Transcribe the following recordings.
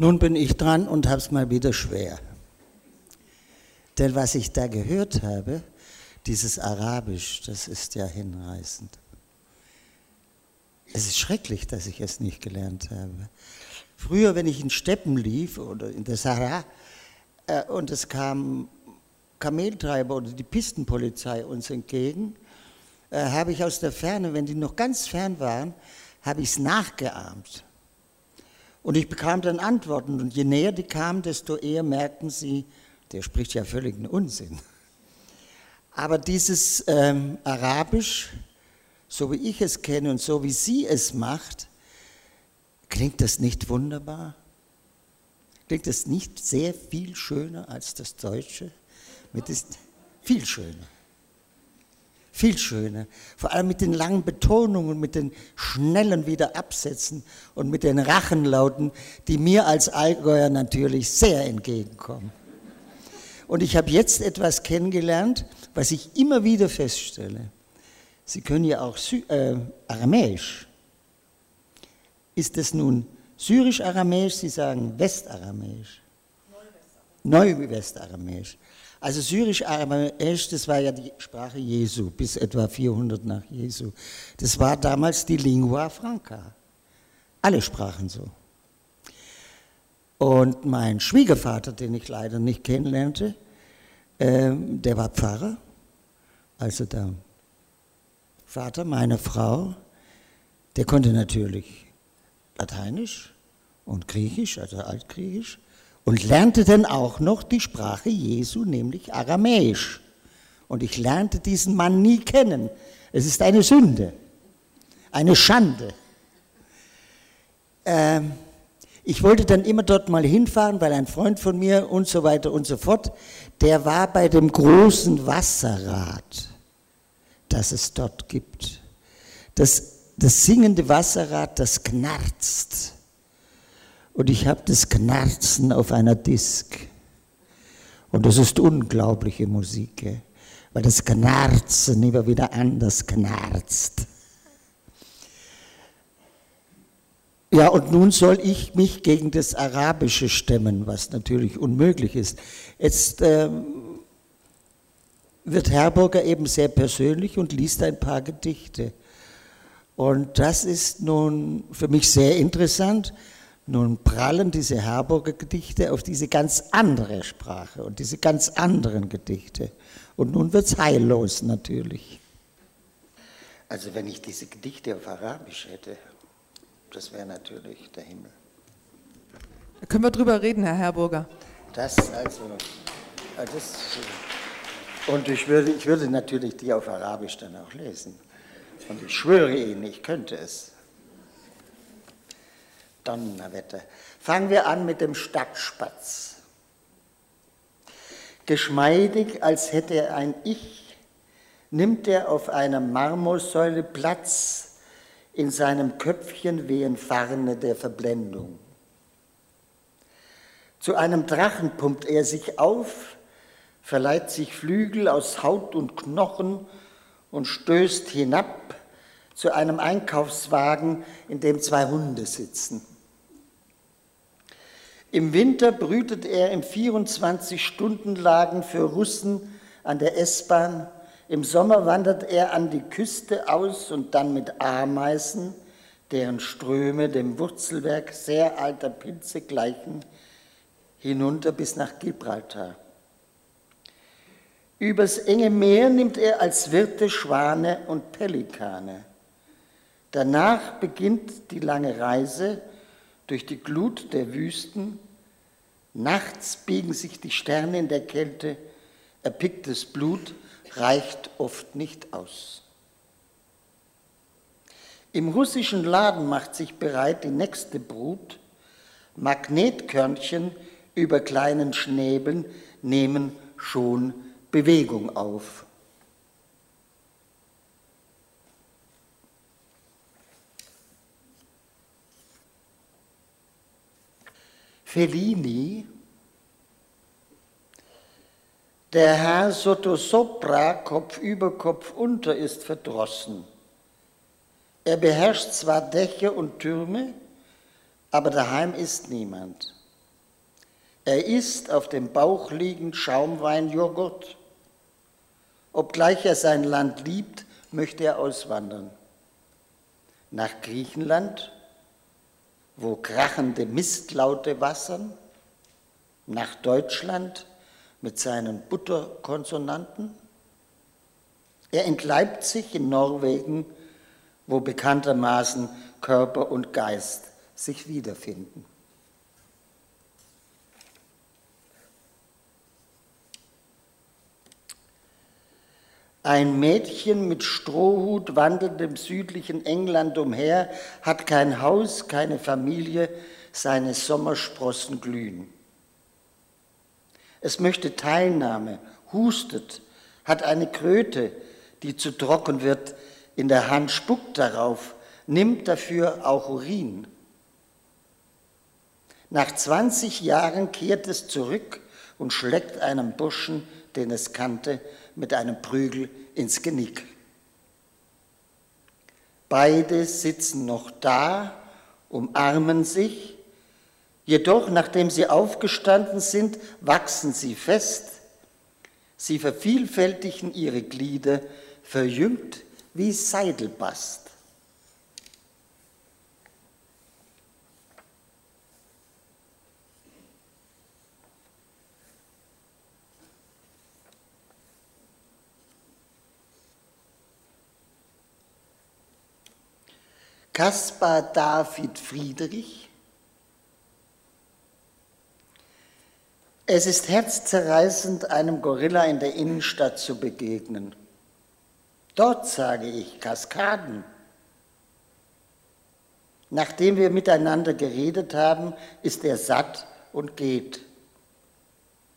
Nun bin ich dran und habe es mal wieder schwer. Denn was ich da gehört habe, dieses Arabisch, das ist ja hinreißend. Es ist schrecklich, dass ich es nicht gelernt habe. Früher, wenn ich in Steppen lief oder in der Sahara äh, und es kam Kameltreiber oder die Pistenpolizei uns entgegen, äh, habe ich aus der Ferne, wenn die noch ganz fern waren, habe ich es nachgeahmt. Und ich bekam dann Antworten. Und je näher die kamen, desto eher merkten sie, der spricht ja völligen Unsinn. Aber dieses ähm, Arabisch, so wie ich es kenne und so wie sie es macht, klingt das nicht wunderbar? Klingt das nicht sehr viel schöner als das Deutsche? Mit ist viel schöner. Viel schöner. Vor allem mit den langen Betonungen, mit den schnellen Wiederabsätzen und mit den Rachenlauten, die mir als Allgäuer natürlich sehr entgegenkommen. Und ich habe jetzt etwas kennengelernt, was ich immer wieder feststelle. Sie können ja auch Sy äh, Aramäisch. Ist das nun Syrisch-Aramäisch? Sie sagen Westaramäisch. Neu-Westaramäisch. Also Syrisch-Aramäisch, das war ja die Sprache Jesu, bis etwa 400 nach Jesu. Das war damals die Lingua Franca. Alle sprachen so. Und mein Schwiegervater, den ich leider nicht kennenlernte, äh, der war Pfarrer, also der Vater meiner Frau, der konnte natürlich Lateinisch und Griechisch, also Altgriechisch, und lernte dann auch noch die Sprache Jesu, nämlich Aramäisch. Und ich lernte diesen Mann nie kennen. Es ist eine Sünde, eine Schande. Ähm, ich wollte dann immer dort mal hinfahren, weil ein Freund von mir und so weiter und so fort, der war bei dem großen Wasserrad, das es dort gibt. Das, das singende Wasserrad, das knarzt. Und ich habe das Knarzen auf einer Disk. Und das ist unglaubliche Musik, weil das Knarzen immer wieder anders knarzt. Ja, und nun soll ich mich gegen das Arabische stemmen, was natürlich unmöglich ist. Jetzt ähm, wird Herburger eben sehr persönlich und liest ein paar Gedichte. Und das ist nun für mich sehr interessant, nun prallen diese Herburger Gedichte auf diese ganz andere Sprache und diese ganz anderen Gedichte. Und nun wird es heillos natürlich. Also wenn ich diese Gedichte auf Arabisch hätte, das wäre natürlich der Himmel. Da können wir drüber reden, Herr Herburger. Das also, äh, das, und ich würde, ich würde natürlich die auf Arabisch dann auch lesen. Und ich schwöre Ihnen, ich könnte es. Donnerwetter. Fangen wir an mit dem Stadtspatz. Geschmeidig, als hätte er ein Ich, nimmt er auf einer Marmorsäule Platz, in seinem Köpfchen wehen Farne der Verblendung. Zu einem Drachen pumpt er sich auf, verleiht sich Flügel aus Haut und Knochen und stößt hinab zu einem Einkaufswagen, in dem zwei Hunde sitzen. Im Winter brütet er im 24-Stunden-Lagen für Russen an der S-Bahn. Im Sommer wandert er an die Küste aus und dann mit Ameisen, deren Ströme dem Wurzelwerk sehr alter Pilze gleichen, hinunter bis nach Gibraltar. Übers enge Meer nimmt er als Wirte Schwane und Pelikane. Danach beginnt die lange Reise durch die Glut der Wüsten. Nachts biegen sich die Sterne in der Kälte, erpicktes Blut reicht oft nicht aus. Im russischen Laden macht sich bereit die nächste Brut. Magnetkörnchen über kleinen Schnäbeln nehmen schon Bewegung auf. Fellini, der Herr Sottosopra, Kopf über Kopf unter, ist verdrossen. Er beherrscht zwar Dächer und Türme, aber daheim ist niemand. Er isst auf dem Bauch liegend Schaumweinjoghurt. Obgleich er sein Land liebt, möchte er auswandern. Nach Griechenland, wo krachende Mistlaute wassern, nach Deutschland mit seinen Butterkonsonanten. Er entleibt sich in Norwegen, wo bekanntermaßen Körper und Geist sich wiederfinden. Ein Mädchen mit Strohhut wandelt im südlichen England umher, hat kein Haus, keine Familie, seine Sommersprossen glühen. Es möchte Teilnahme, hustet, hat eine Kröte, die zu trocken wird, in der Hand spuckt darauf, nimmt dafür auch Urin. Nach 20 Jahren kehrt es zurück und schlägt einem Burschen, den es kannte, mit einem Prügel ins Genick. Beide sitzen noch da, umarmen sich, jedoch nachdem sie aufgestanden sind, wachsen sie fest, sie vervielfältigen ihre Glieder, verjüngt wie Seidelbast. Caspar David Friedrich. Es ist herzzerreißend, einem Gorilla in der Innenstadt zu begegnen. Dort sage ich Kaskaden. Nachdem wir miteinander geredet haben, ist er satt und geht.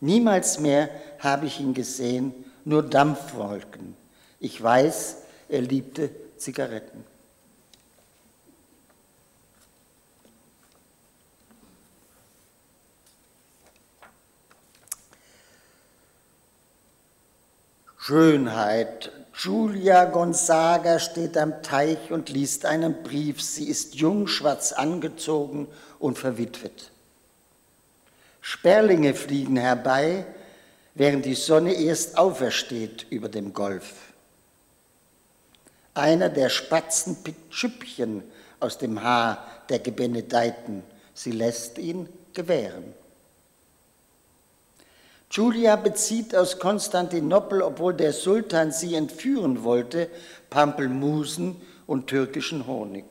Niemals mehr habe ich ihn gesehen, nur Dampfwolken. Ich weiß, er liebte Zigaretten. Schönheit. Julia Gonzaga steht am Teich und liest einen Brief. Sie ist jung, schwarz angezogen und verwitwet. Sperlinge fliegen herbei, während die Sonne erst aufersteht über dem Golf. Einer der Spatzen pickt Schüppchen aus dem Haar der Gebenedeiten. Sie lässt ihn gewähren. Julia bezieht aus Konstantinopel, obwohl der Sultan sie entführen wollte, Pampelmusen und türkischen Honig.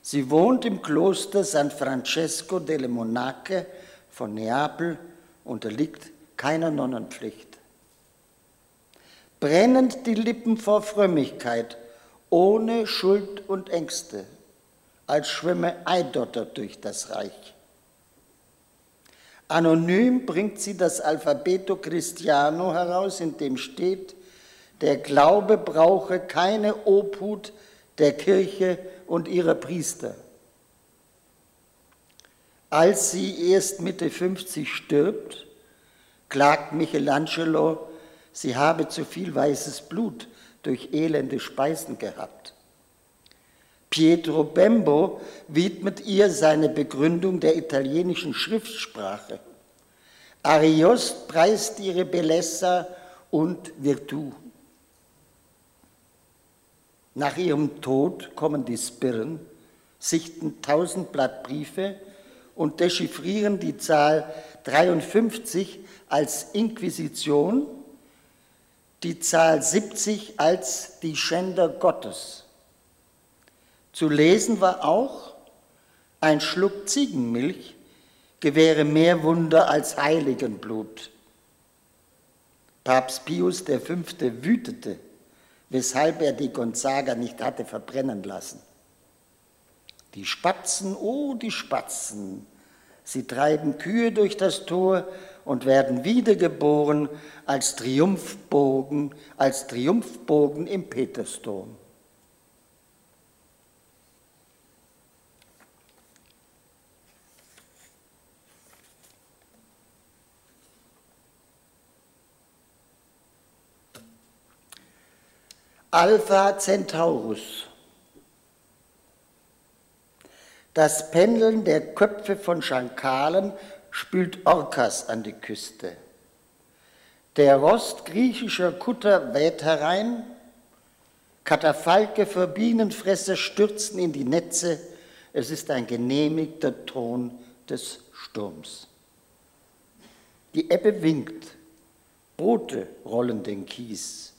Sie wohnt im Kloster San Francesco delle Monache von Neapel, unterliegt keiner Nonnenpflicht. Brennend die Lippen vor Frömmigkeit, ohne Schuld und Ängste, als schwimme Eidotter durch das Reich. Anonym bringt sie das Alphabeto Christiano heraus, in dem steht, der Glaube brauche keine Obhut der Kirche und ihrer Priester. Als sie erst Mitte 50 stirbt, klagt Michelangelo, sie habe zu viel weißes Blut durch elende Speisen gehabt. Pietro Bembo widmet ihr seine Begründung der italienischen Schriftsprache. Ariost preist ihre Bellezza und Virtu. Nach ihrem Tod kommen die Spirren, sichten tausend Blatt Briefe und dechiffrieren die Zahl 53 als Inquisition, die Zahl 70 als die Schänder Gottes. Zu lesen war auch, ein Schluck Ziegenmilch gewähre mehr Wunder als Heiligenblut. Papst Pius V. wütete, weshalb er die Gonzaga nicht hatte verbrennen lassen. Die Spatzen, oh die Spatzen, sie treiben Kühe durch das Tor und werden wiedergeboren als Triumphbogen, als Triumphbogen im Petersdom. Alpha Centaurus. Das Pendeln der Köpfe von Schankalen spült Orcas an die Küste. Der Rost griechischer Kutter weht herein, Katafalke für Bienenfresser stürzen in die Netze, es ist ein genehmigter Ton des Sturms. Die Ebbe winkt, Boote rollen den Kies.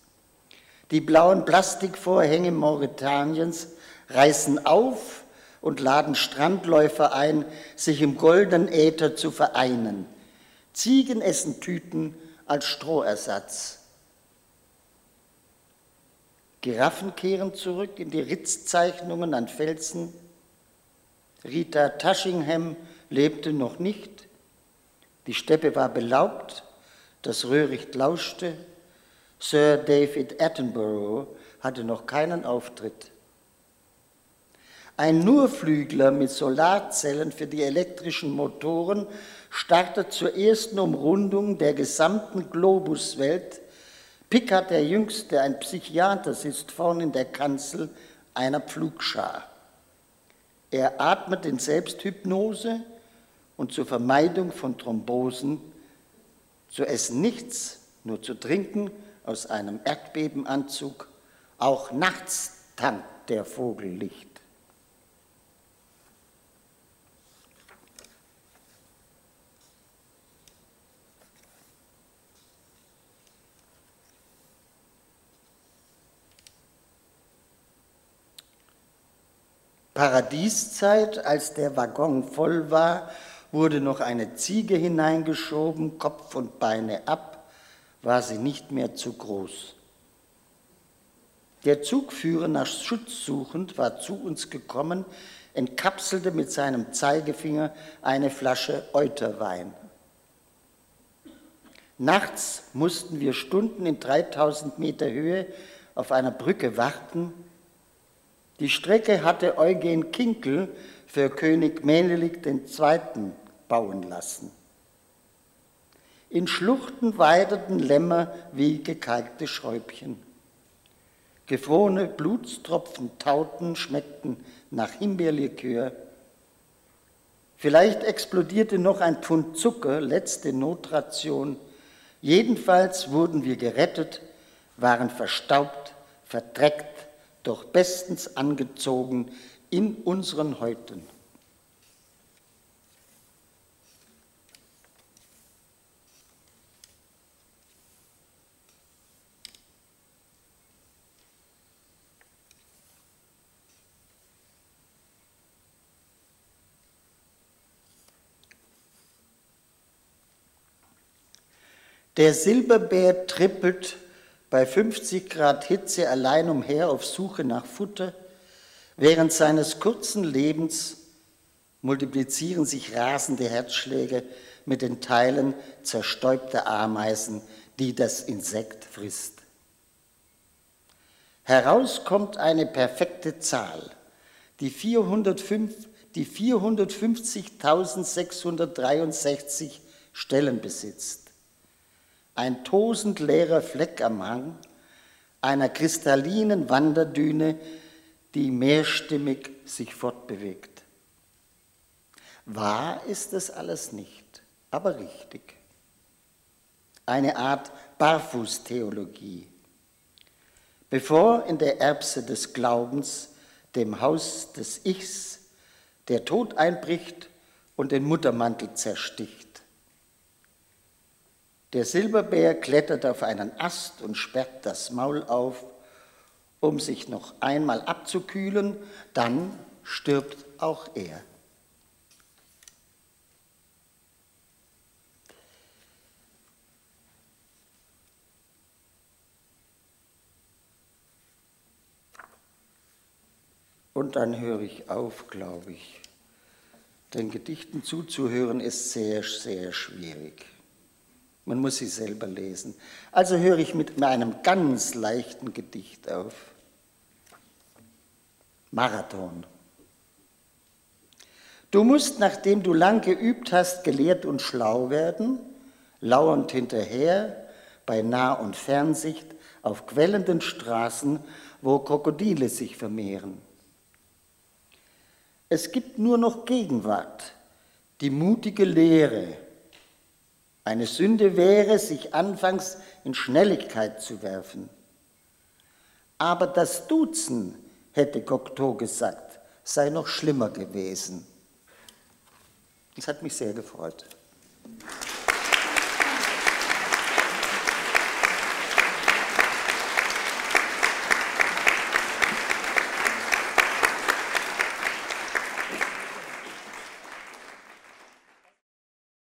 Die blauen Plastikvorhänge Mauretaniens reißen auf und laden Strandläufer ein, sich im goldenen Äther zu vereinen. Ziegen essen Tüten als Strohersatz. Giraffen kehren zurück in die Ritzzeichnungen an Felsen. Rita Tushingham lebte noch nicht. Die Steppe war belaubt, das Röhricht lauschte. Sir David Attenborough hatte noch keinen Auftritt. Ein Nurflügler mit Solarzellen für die elektrischen Motoren startet zur ersten Umrundung der gesamten Globuswelt. Pickard der Jüngste, ein Psychiater, sitzt vorn in der Kanzel einer Pflugschar. Er atmet in Selbsthypnose und zur Vermeidung von Thrombosen zu essen nichts, nur zu trinken aus einem Erdbebenanzug. Auch nachts tankt der Vogel Licht. Paradieszeit, als der Waggon voll war, wurde noch eine Ziege hineingeschoben, Kopf und Beine ab, war sie nicht mehr zu groß. Der Zugführer nach Schutz suchend war zu uns gekommen, entkapselte mit seinem Zeigefinger eine Flasche Euterwein. Nachts mussten wir Stunden in 3000 Meter Höhe auf einer Brücke warten, die Strecke hatte Eugen Kinkel für König Menelik II. bauen lassen. In Schluchten weideten Lämmer wie gekalkte Schräubchen. Gefrorene Blutstropfen tauten, schmeckten nach Himbeerlikör. Vielleicht explodierte noch ein Pfund Zucker, letzte Notration. Jedenfalls wurden wir gerettet, waren verstaubt, verdreckt, doch bestens angezogen in unseren Häuten. Der Silberbär trippelt bei 50 Grad Hitze allein umher auf Suche nach Futter. Während seines kurzen Lebens multiplizieren sich rasende Herzschläge mit den Teilen zerstäubter Ameisen, die das Insekt frisst. Heraus kommt eine perfekte Zahl, die, die 450.663 Stellen besitzt ein tosend leerer Fleck am Hang einer kristallinen Wanderdüne, die mehrstimmig sich fortbewegt. Wahr ist es alles nicht, aber richtig. Eine Art Barfußtheologie. Bevor in der Erbse des Glaubens, dem Haus des Ichs, der Tod einbricht und den Muttermantel zersticht, der Silberbär klettert auf einen Ast und sperrt das Maul auf, um sich noch einmal abzukühlen, dann stirbt auch er. Und dann höre ich auf, glaube ich. Den Gedichten zuzuhören ist sehr, sehr schwierig. Man muss sie selber lesen. Also höre ich mit einem ganz leichten Gedicht auf. Marathon. Du musst, nachdem du lang geübt hast, gelehrt und schlau werden, lauernd hinterher, bei Nah- und Fernsicht, auf quellenden Straßen, wo Krokodile sich vermehren. Es gibt nur noch Gegenwart, die mutige Lehre, Eine Sünde wäre, sich anfangs in Schnelligkeit zu werfen. Aber das Duzen, hätte Cocteau gesagt, sei noch schlimmer gewesen. Das hat mich sehr gefreut.